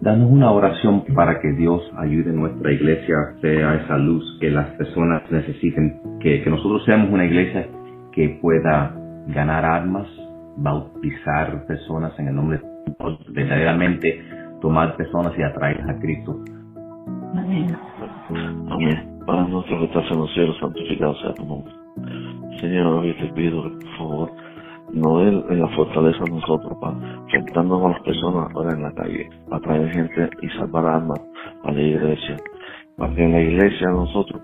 danos una oración para que Dios ayude nuestra iglesia, sea esa luz que las personas necesiten, que, que nosotros seamos una iglesia que pueda ganar almas, bautizar personas en el nombre de Dios, verdaderamente tomar personas y atraerlas a Cristo. Amén. Amén. Padre nuestro que estás en los cielos, santificado sea tu nombre. Señor, hoy te pido por favor no en la fortaleza de nosotros para enfrentarnos a las personas ahora en la calle, para traer gente y salvar almas a la iglesia, para que en la iglesia nosotros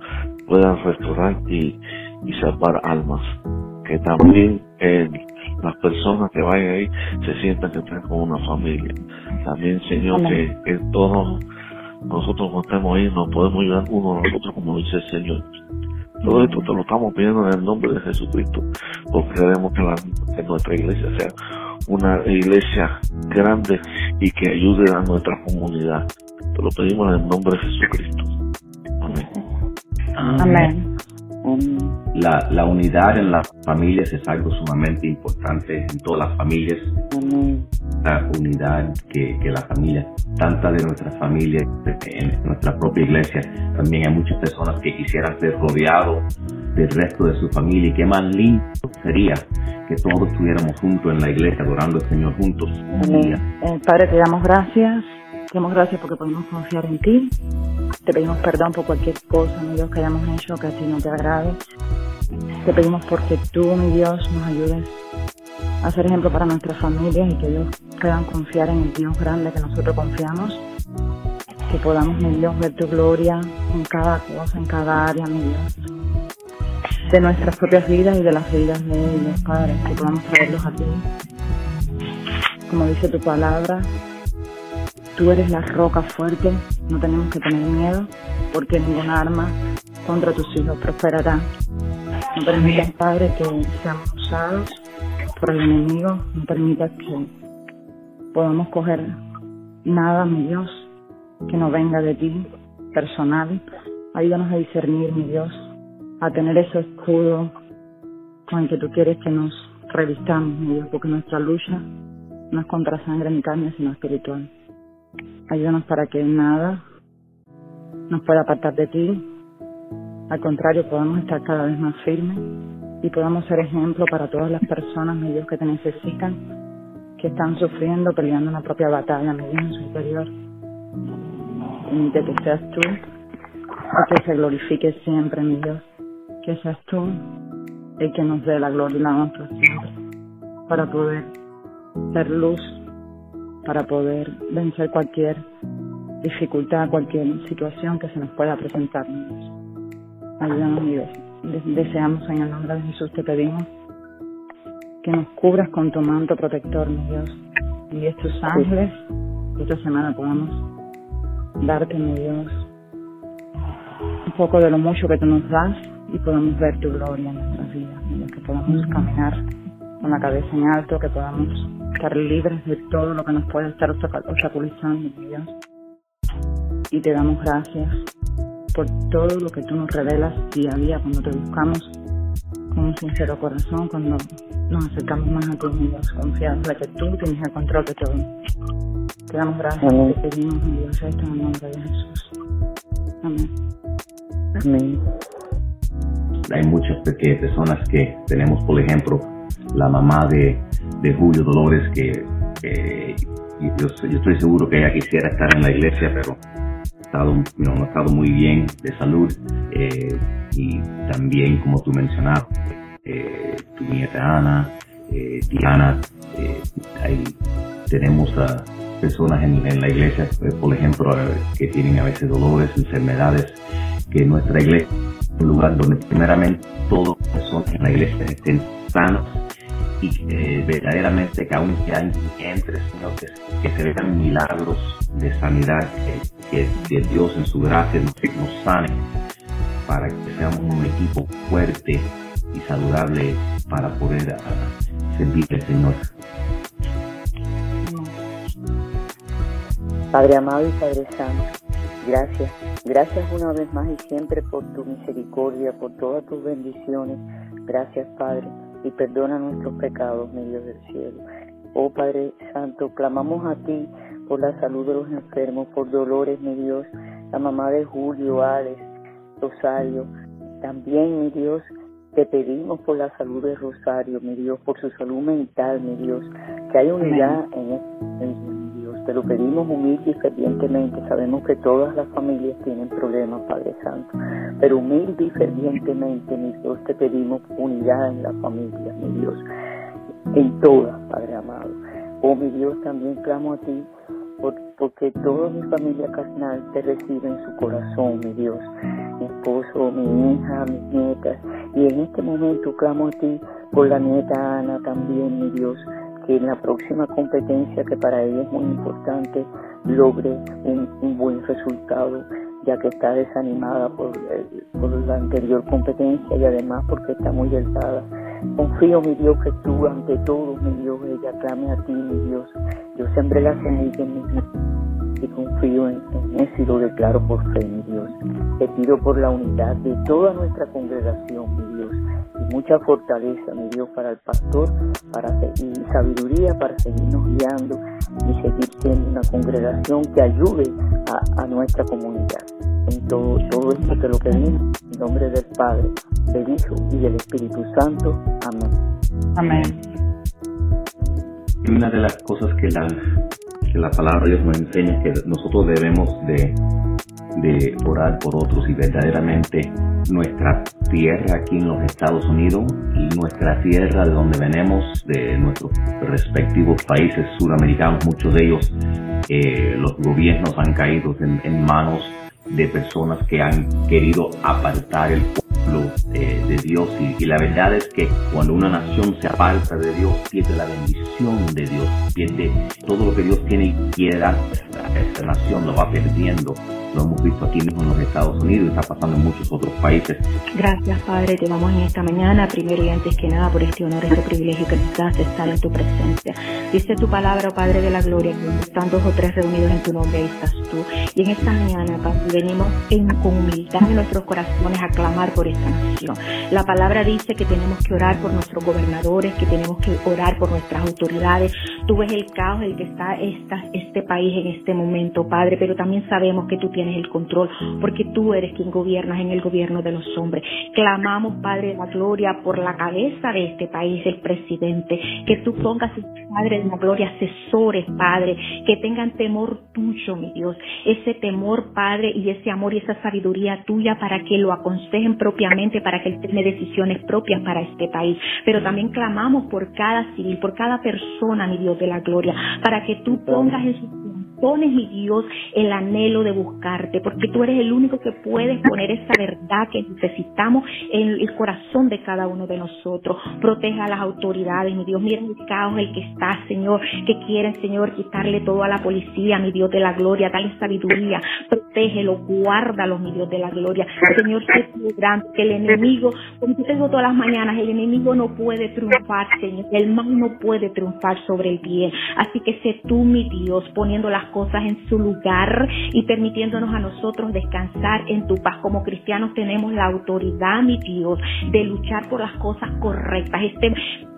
puedan restaurar y, y salvar almas, que también las personas que vayan ahí se sientan que están con una familia. También, Señor, que, que, todos nosotros cuando estemos ahí nos podemos ayudar uno a nosotros como dice el Señor. Todo esto te lo estamos pidiendo en el nombre de Jesucristo, porque queremos que, la, nuestra iglesia sea una iglesia grande y que ayude a nuestra comunidad. Te lo pedimos en el nombre de Jesucristo. Amén. Amén. La, la unidad en las familias es algo sumamente importante en todas las familias. La unidad que, que la familia, tanta de nuestra familia, en nuestra propia iglesia, también hay muchas personas que quisieran ser rodeados del resto de su familia. Y qué más lindo sería que todos estuviéramos juntos en la iglesia, adorando al Señor juntos. Eh, padre, te damos gracias. Te damos gracias porque podemos confiar en ti. Te pedimos perdón por cualquier cosa, mi Dios, que hayamos hecho que a ti no te agrade. Te pedimos porque tú, mi Dios, nos ayudes a ser ejemplo para nuestras familias y que ellos puedan confiar en el Dios grande que nosotros confiamos. Que podamos, mi Dios, ver tu gloria en cada cosa, en cada área, mi Dios. De nuestras propias vidas y de las vidas de ellos, Padre. Que podamos traerlos a ti. Como dice tu palabra, Tú eres la roca fuerte, no tenemos que tener miedo, porque ninguna arma contra tus hijos prosperará. No permitas, Padre, que seamos usados por el enemigo, no permitas que podamos coger nada, mi Dios, que no venga de ti, personal. Ayúdanos a discernir, mi Dios, a tener ese escudo con el que tú quieres que nos revistamos, mi Dios, porque nuestra lucha no es contra sangre ni carne, sino espiritual. Ayúdanos para que nada nos pueda apartar de ti. Al contrario, podamos estar cada vez más firmes y podamos ser ejemplo para todas las personas, mi Dios, que te necesitan, que están sufriendo, peleando una propia batalla, mi Dios, en su interior. Permite que seas tú y que se glorifique siempre, mi Dios. Que seas tú el que nos dé la gloria y la honra siempre para poder ser luz para poder vencer cualquier dificultad, cualquier situación que se nos pueda presentar. Ayúdanos, Dios. Deseamos en el nombre de Jesús, te pedimos que nos cubras con tu manto protector, mi Dios. Y estos ángeles, esta semana podamos darte, mi Dios, un poco de lo mucho que tú nos das y podamos ver tu gloria en nuestras vidas, que podamos caminar con la cabeza en alto, que podamos estar libres de todo lo que nos puede estar obstaculizando, Dios. Y te damos gracias por todo lo que tú nos revelas día a día cuando te buscamos con un sincero corazón, cuando nos acercamos más a ti, Dios, confiados de que tú tienes el control de todo. Te damos gracias y te pedimos, mi Dios, esto en el nombre de Jesús. Amén. Amén. Hay muchas personas que tenemos, por ejemplo, la mamá de, de Julio Dolores, que, yo, estoy seguro que ella quisiera estar en la iglesia, pero estado, no ha estado muy bien de salud. Eh, y también, como tú mencionabas, eh, tu nieta Ana, eh, Diana, tenemos a personas en, en la iglesia, por ejemplo, que tienen a veces dolores, enfermedades, que nuestra iglesia es un lugar donde primeramente todas las personas en la iglesia estén sanos y que verdaderamente que aún ya entre, Señor, que, se vean milagros de sanidad, que, que, Dios en su gracia nos, sane para que seamos un equipo fuerte y saludable para poder uh, servir al Señor. Padre amado y Padre Santo, gracias. Gracias una vez más y siempre por tu misericordia, por todas tus bendiciones. Gracias, Padre y perdona nuestros pecados, mi Dios del cielo. Oh Padre Santo, clamamos a ti por la salud de los enfermos, por Dolores, mi Dios, la mamá de Julio, Alex, Rosario. También, mi Dios, te pedimos por la salud de Rosario, mi Dios, por su salud mental, mi Dios, que haya unidad en este mi Dios. Te lo pedimos humilde y fervientemente. Sabemos que todas las familias tienen problemas, Padre Santo, pero humilde y fervientemente, mi Dios, te pedimos unidad en la familia, mi Dios, en todas, Padre amado. Oh, mi Dios, también clamo a ti porque toda mi familia carnal te recibe en su corazón, mi Dios. Mi esposo, mi hija, mis nietas. Y en este momento clamo a ti por la nieta Ana también, mi Dios, que en la próxima competencia, que para ella es muy importante, logre un, buen resultado ya que está desanimada por, por la anterior competencia y además porque está muy delgada. Confío, mi Dios, que tú ante todo, mi Dios, ella clame a ti, mi Dios. Yo sembré la semilla en mi y confío en, en eso y lo declaro por fe, mi Dios. Te pido por la unidad de toda nuestra congregación, mi Dios, y mucha fortaleza, mi Dios, para el pastor, para y sabiduría para seguirnos guiando y seguir siendo una congregación que ayude a, a nuestra comunidad. En todo, todo esto te lo pedimos en nombre del Padre, del Hijo y del Espíritu Santo. Amén. Amén. Y una de las cosas que la, que la palabra de Dios nos enseña es que nosotros debemos de, de orar por otros y verdaderamente nuestra tierra aquí en los Estados Unidos y nuestra tierra de donde venimos, de nuestros respectivos países suramericanos, muchos de ellos, eh, los gobiernos han caído en, en manos de personas que han querido apartar el pueblo eh, de Dios y, la verdad es que cuando una nación se aparta de Dios pierde la bendición de Dios, pierde todo lo que Dios tiene y quiere esta nación, lo va perdiendo. Lo hemos visto aquí mismo en los Estados Unidos y está pasando en muchos otros países. Gracias, Padre. Te damos en esta mañana, primero y antes que nada, por este honor, este privilegio que nos das de estar en tu presencia. Dice tu palabra, Padre de la Gloria, que están dos o tres reunidos en tu nombre, ahí estás tú. Y en esta mañana, Padre, venimos en, con humildad en nuestros corazones a clamar por esta nación. La palabra dice que tenemos que orar por nuestros gobernadores, que tenemos que orar por nuestras autoridades. Tú ves el caos en el que está esta, este país en este momento, Padre, pero también sabemos que tú tienes el control, porque tú eres quien gobiernas en el gobierno de los hombres. Clamamos, Padre de la Gloria, por la cabeza de este país, el presidente, que tú pongas, Padre de la Gloria, asesores, Padre, que tengan temor tuyo, mi Dios, ese temor, Padre, y ese amor y esa sabiduría tuya para que lo aconsejen propiamente, para que él tome decisiones propias para este país. Pero también clamamos por cada civil, por cada persona, mi Dios de la Gloria, para que tú pongas en sus pones, mi Dios, el anhelo de buscarte, porque tú eres el único que puedes poner esa verdad que necesitamos en el corazón de cada uno de nosotros. Protege a las autoridades, mi Dios. Mira el caos el que está, Señor, que quieren, Señor, quitarle todo a la policía, mi Dios de la gloria, dale sabiduría, protégelo, guárdalo, mi Dios de la gloria. Señor, sé tú grande, que el enemigo, como te digo todas las mañanas, el enemigo no puede triunfar, Señor. El mal no puede triunfar sobre el bien. Así que sé tú, mi Dios, poniendo las cosas en su lugar y permitiéndonos a nosotros descansar en tu paz. Como cristianos tenemos la autoridad, mi Dios, de luchar por las cosas correctas. Este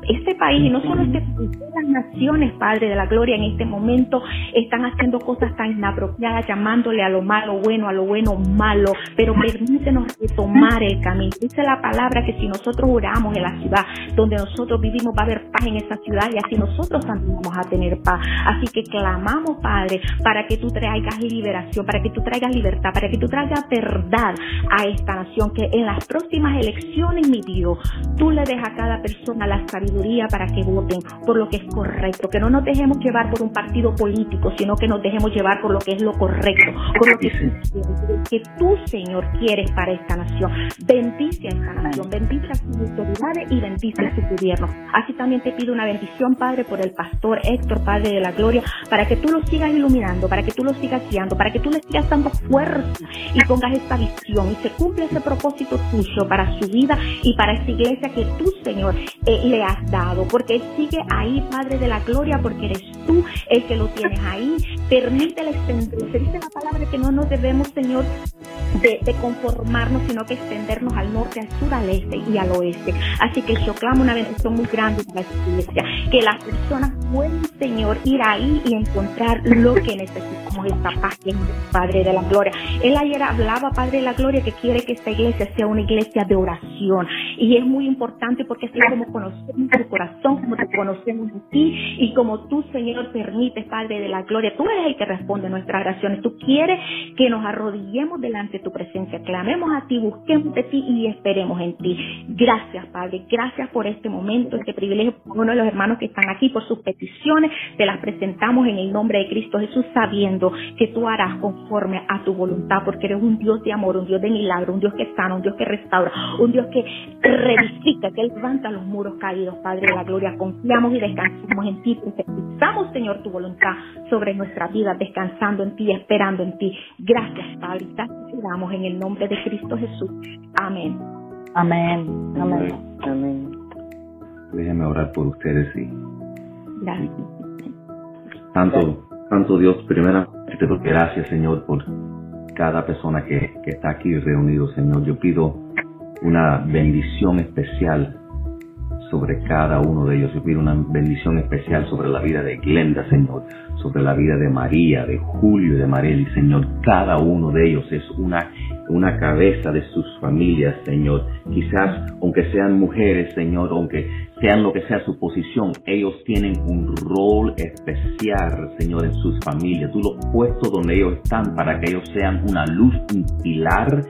este país, y no solo este país, las naciones, Padre de la Gloria, en este momento están haciendo cosas tan inapropiadas, llamándole a lo malo bueno, a lo bueno malo, pero permítenos retomar el camino. Dice la palabra que si nosotros oramos en la ciudad donde nosotros vivimos, va a haber paz en esa ciudad y así nosotros también vamos a tener paz. Así que clamamos, Padre, para que tú traigas liberación, para que tú traigas libertad, para que tú traigas verdad a esta nación, que en las próximas elecciones, mi Dios, tú le des a cada persona la sabiduría para que voten por lo que es correcto, que no nos dejemos llevar por un partido político, sino que nos dejemos llevar por lo que es lo correcto, por lo que, que tú, Señor, quieres para esta nación. Bendice a esta nación, bendice a sus autoridades y bendice a su gobierno. Así también te pido una bendición, Padre, por el pastor Héctor, Padre de la Gloria, para que tú lo sigas iluminando, para que tú lo sigas guiando, para que tú le sigas dando fuerza y pongas esta visión y se cumpla ese propósito tuyo para su vida y para esta iglesia que tú, Señor, eh, le has dado, porque Él sigue ahí, Padre de la Gloria, porque eres tú el que lo tienes ahí. Permítele extenderse. Dice la palabra que no nos debemos, Señor, de, conformarnos, sino que extendernos al norte, al sur, al este y al oeste. Así que yo clamo una bendición muy grande para esta iglesia, que las personas pueden, Señor, ir ahí y encontrar lo que necesitamos, esta paz que Padre de la Gloria. Él ayer hablaba, Padre de la Gloria, que quiere que esta iglesia sea una iglesia de oración. Y es muy importante porque así como conocemos tu corazón, como te conocemos a ti y como tú, Señor, permites, Padre de la Gloria, tú eres el que responde nuestras oraciones. Tú quieres que nos arrodillemos delante de tu presencia, clamemos a ti, busquemos de ti y esperemos en ti. Gracias, Padre. Gracias por este momento, este privilegio, por uno de los hermanos que están aquí, por sus peticiones. Te las presentamos en el nombre de Cristo Jesús, sabiendo que tú harás conforme a tu voluntad, porque eres un Dios de amor, un Dios de milagro, un Dios que sana, un Dios que restaura, un Dios que reedifica, que levanta los muros caídos, Padre de la gloria. Confiamos y descansamos en ti, profetizamos, Señor, tu voluntad sobre nuestra vida, descansando en ti, esperando en ti. Gracias, Padre. Te damos en el nombre de Cristo Jesús. Amén. Amén. Amén. Amén. Déjenme orar por ustedes y Gracias. Tanto, tanto Dios, primero te doy gracias, Señor, por cada persona que, que está aquí reunido, Señor. Yo pido una bendición especial sobre cada uno de ellos. Yo pido una bendición especial sobre la vida de Glenda, Señor, sobre la vida de María, de Julio y de Marely, Señor. Cada uno de ellos es una, una cabeza de sus familias, Señor. Quizás, aunque sean mujeres, Señor, aunque sean lo que sea su posición, ellos tienen un rol especial, Señor, en sus familias. Tú los puesto donde ellos están para que ellos sean una luz, un pilar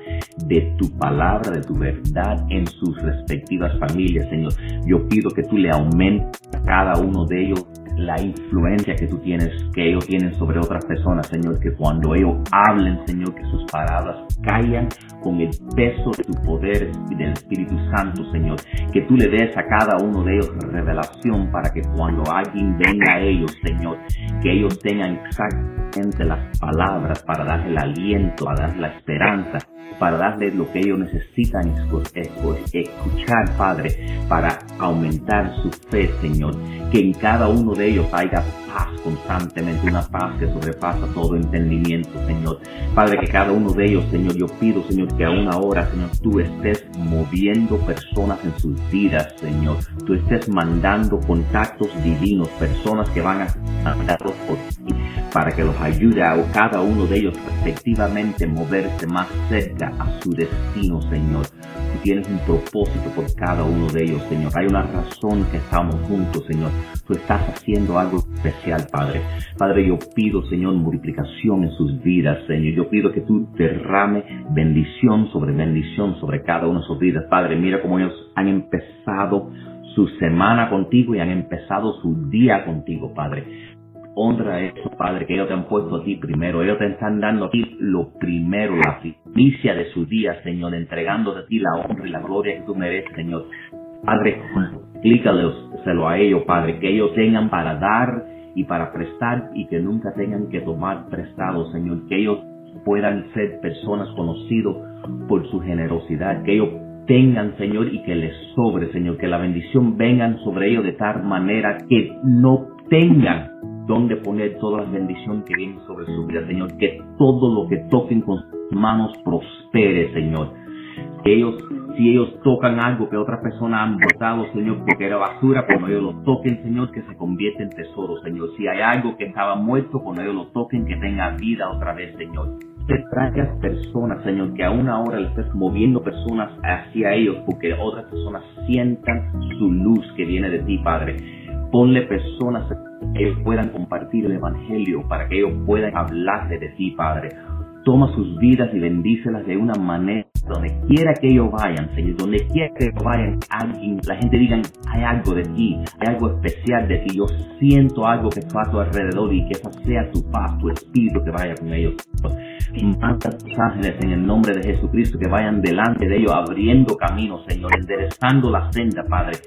de tu palabra, de tu verdad en sus respectivas familias, Señor. Yo pido que tú le aumentes a cada uno de ellos la influencia que tú tienes, que ellos tienen sobre otras personas, Señor, que cuando ellos hablen, Señor, que sus palabras caigan con el peso de tu poder y del Espíritu Santo, Señor, que tú le des a cada uno de ellos revelación para que cuando alguien venga a ellos, Señor, que ellos tengan exactamente las palabras para darle el aliento, para darle la esperanza, para darle lo que ellos necesitan escuchar, Padre, para aumentar su fe, Señor. Que en cada uno de ellos haya paz constantemente, una paz que sobrepasa todo entendimiento, Señor. Padre, que cada uno de ellos, Señor, yo pido, Señor, que a una hora, Señor, tú estés moviendo personas en sus vidas, Señor. Tú estés mandando contactos divinos, personas que van a mandarlos por ti, para que los ayude a cada uno de ellos respectivamente moverse más cerca a su destino, Señor. Tienes un propósito por cada uno de ellos, Señor. Hay una razón que estamos juntos, Señor. Tú estás haciendo algo especial, Padre. Padre, yo pido, Señor, multiplicación en sus vidas, Señor. Yo pido que tú derrame bendición sobre bendición sobre cada una de sus vidas. Padre, mira cómo ellos han empezado su semana contigo y han empezado su día contigo, Padre honra eso, Padre, que ellos te han puesto a ti primero. Ellos te están dando a ti lo primero, la primicia de su día, Señor, entregándote a ti la honra y la gloria que tú mereces, Señor. Padre, explícaleselo a ellos, Padre, que ellos tengan para dar y para prestar y que nunca tengan que tomar prestado, Señor. Que ellos puedan ser personas conocidos por su generosidad, que ellos tengan, Señor, y que les sobre, Señor, que la bendición vengan sobre ellos de tal manera que no tengan donde poner todas las bendiciones que vienen sobre su vida, Señor. Que todo lo que toquen con sus manos prospere, Señor. ellos, si ellos tocan algo que otras personas han botado, Señor, porque era basura, cuando ellos lo toquen, Señor, que se convierta en tesoro, Señor. Si hay algo que estaba muerto, cuando ellos lo toquen, que tenga vida otra vez, Señor. Te traigas personas, Señor, que aún ahora le estés moviendo personas hacia ellos, porque otras personas sientan su luz que viene de ti, Padre. Ponle personas que ellos puedan compartir el Evangelio, para que ellos puedan hablarle de ti, Padre. Toma sus vidas y bendícelas de una manera donde quiera que ellos vayan, Señor, donde quiera que vayan, alguien, la gente diga, hay algo de ti, hay algo especial de ti, yo siento algo que está a tu alrededor y que esa sea tu paz, tu espíritu que vaya con ellos. Manda tus ángeles en el nombre de Jesucristo que vayan delante de ellos, abriendo caminos, Señor, enderezando la senda, Padre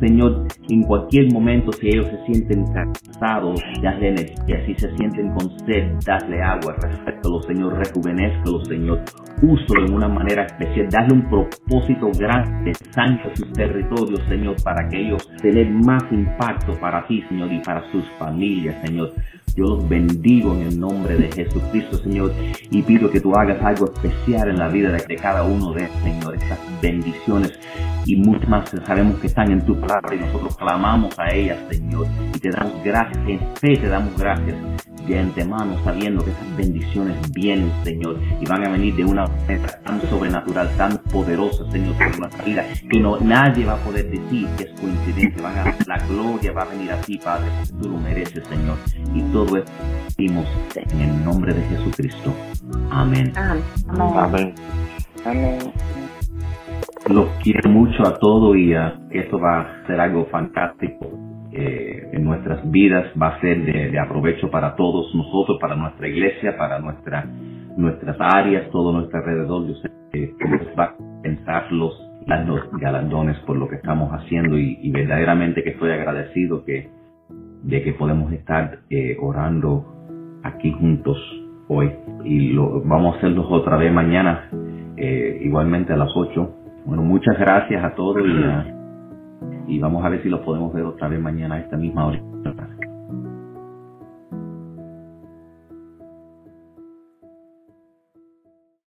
Señor, en cualquier momento, si ellos se sienten cansados, dale. Si se sienten con sed, dale agua. Respétalo, Señor. Rejuvenezcalo, Señor. Úsalo en una manera especial. Dale un propósito grande. Sancha sus territorios, Señor, para que ellos tengan más impacto para ti, Señor, y para sus familias, Señor. Yo los bendigo en el nombre de Jesucristo, Señor, y pido que tú hagas algo especial en la vida de cada uno de ellos, Señor. Estas bendiciones y muchas más sabemos que están en tu palabra y nosotros clamamos a ellas, Señor, y te damos gracias, en fe te damos gracias de antemano, sabiendo que esas bendiciones vienen, Señor, y van a venir de una manera tan sobrenatural, tan poderosa, Señor, sobre nuestra vida, que no, nadie va a poder decir que es coincidencia. La gloria va a venir a ti, Padre, tú lo mereces, Señor. Y todo esto pedimos en el nombre de Jesucristo. Amén. Amén. Amén. Los quiero mucho a todos y uh, esto va a ser algo fantástico eh, en nuestras vidas, va a ser de, de, aprovecho para todos nosotros, para nuestra iglesia, para nuestra, nuestras áreas, todo nuestro alrededor. Yo sé que les va a pensar los, los galardones por lo que estamos haciendo y, y, verdaderamente que estoy agradecido que, de que podemos estar eh, orando aquí juntos hoy y lo, vamos a hacerlo otra vez mañana, eh, igualmente a las 8 bueno, muchas gracias a todos y, uh, y vamos a ver si lo podemos ver otra vez mañana a esta misma hora.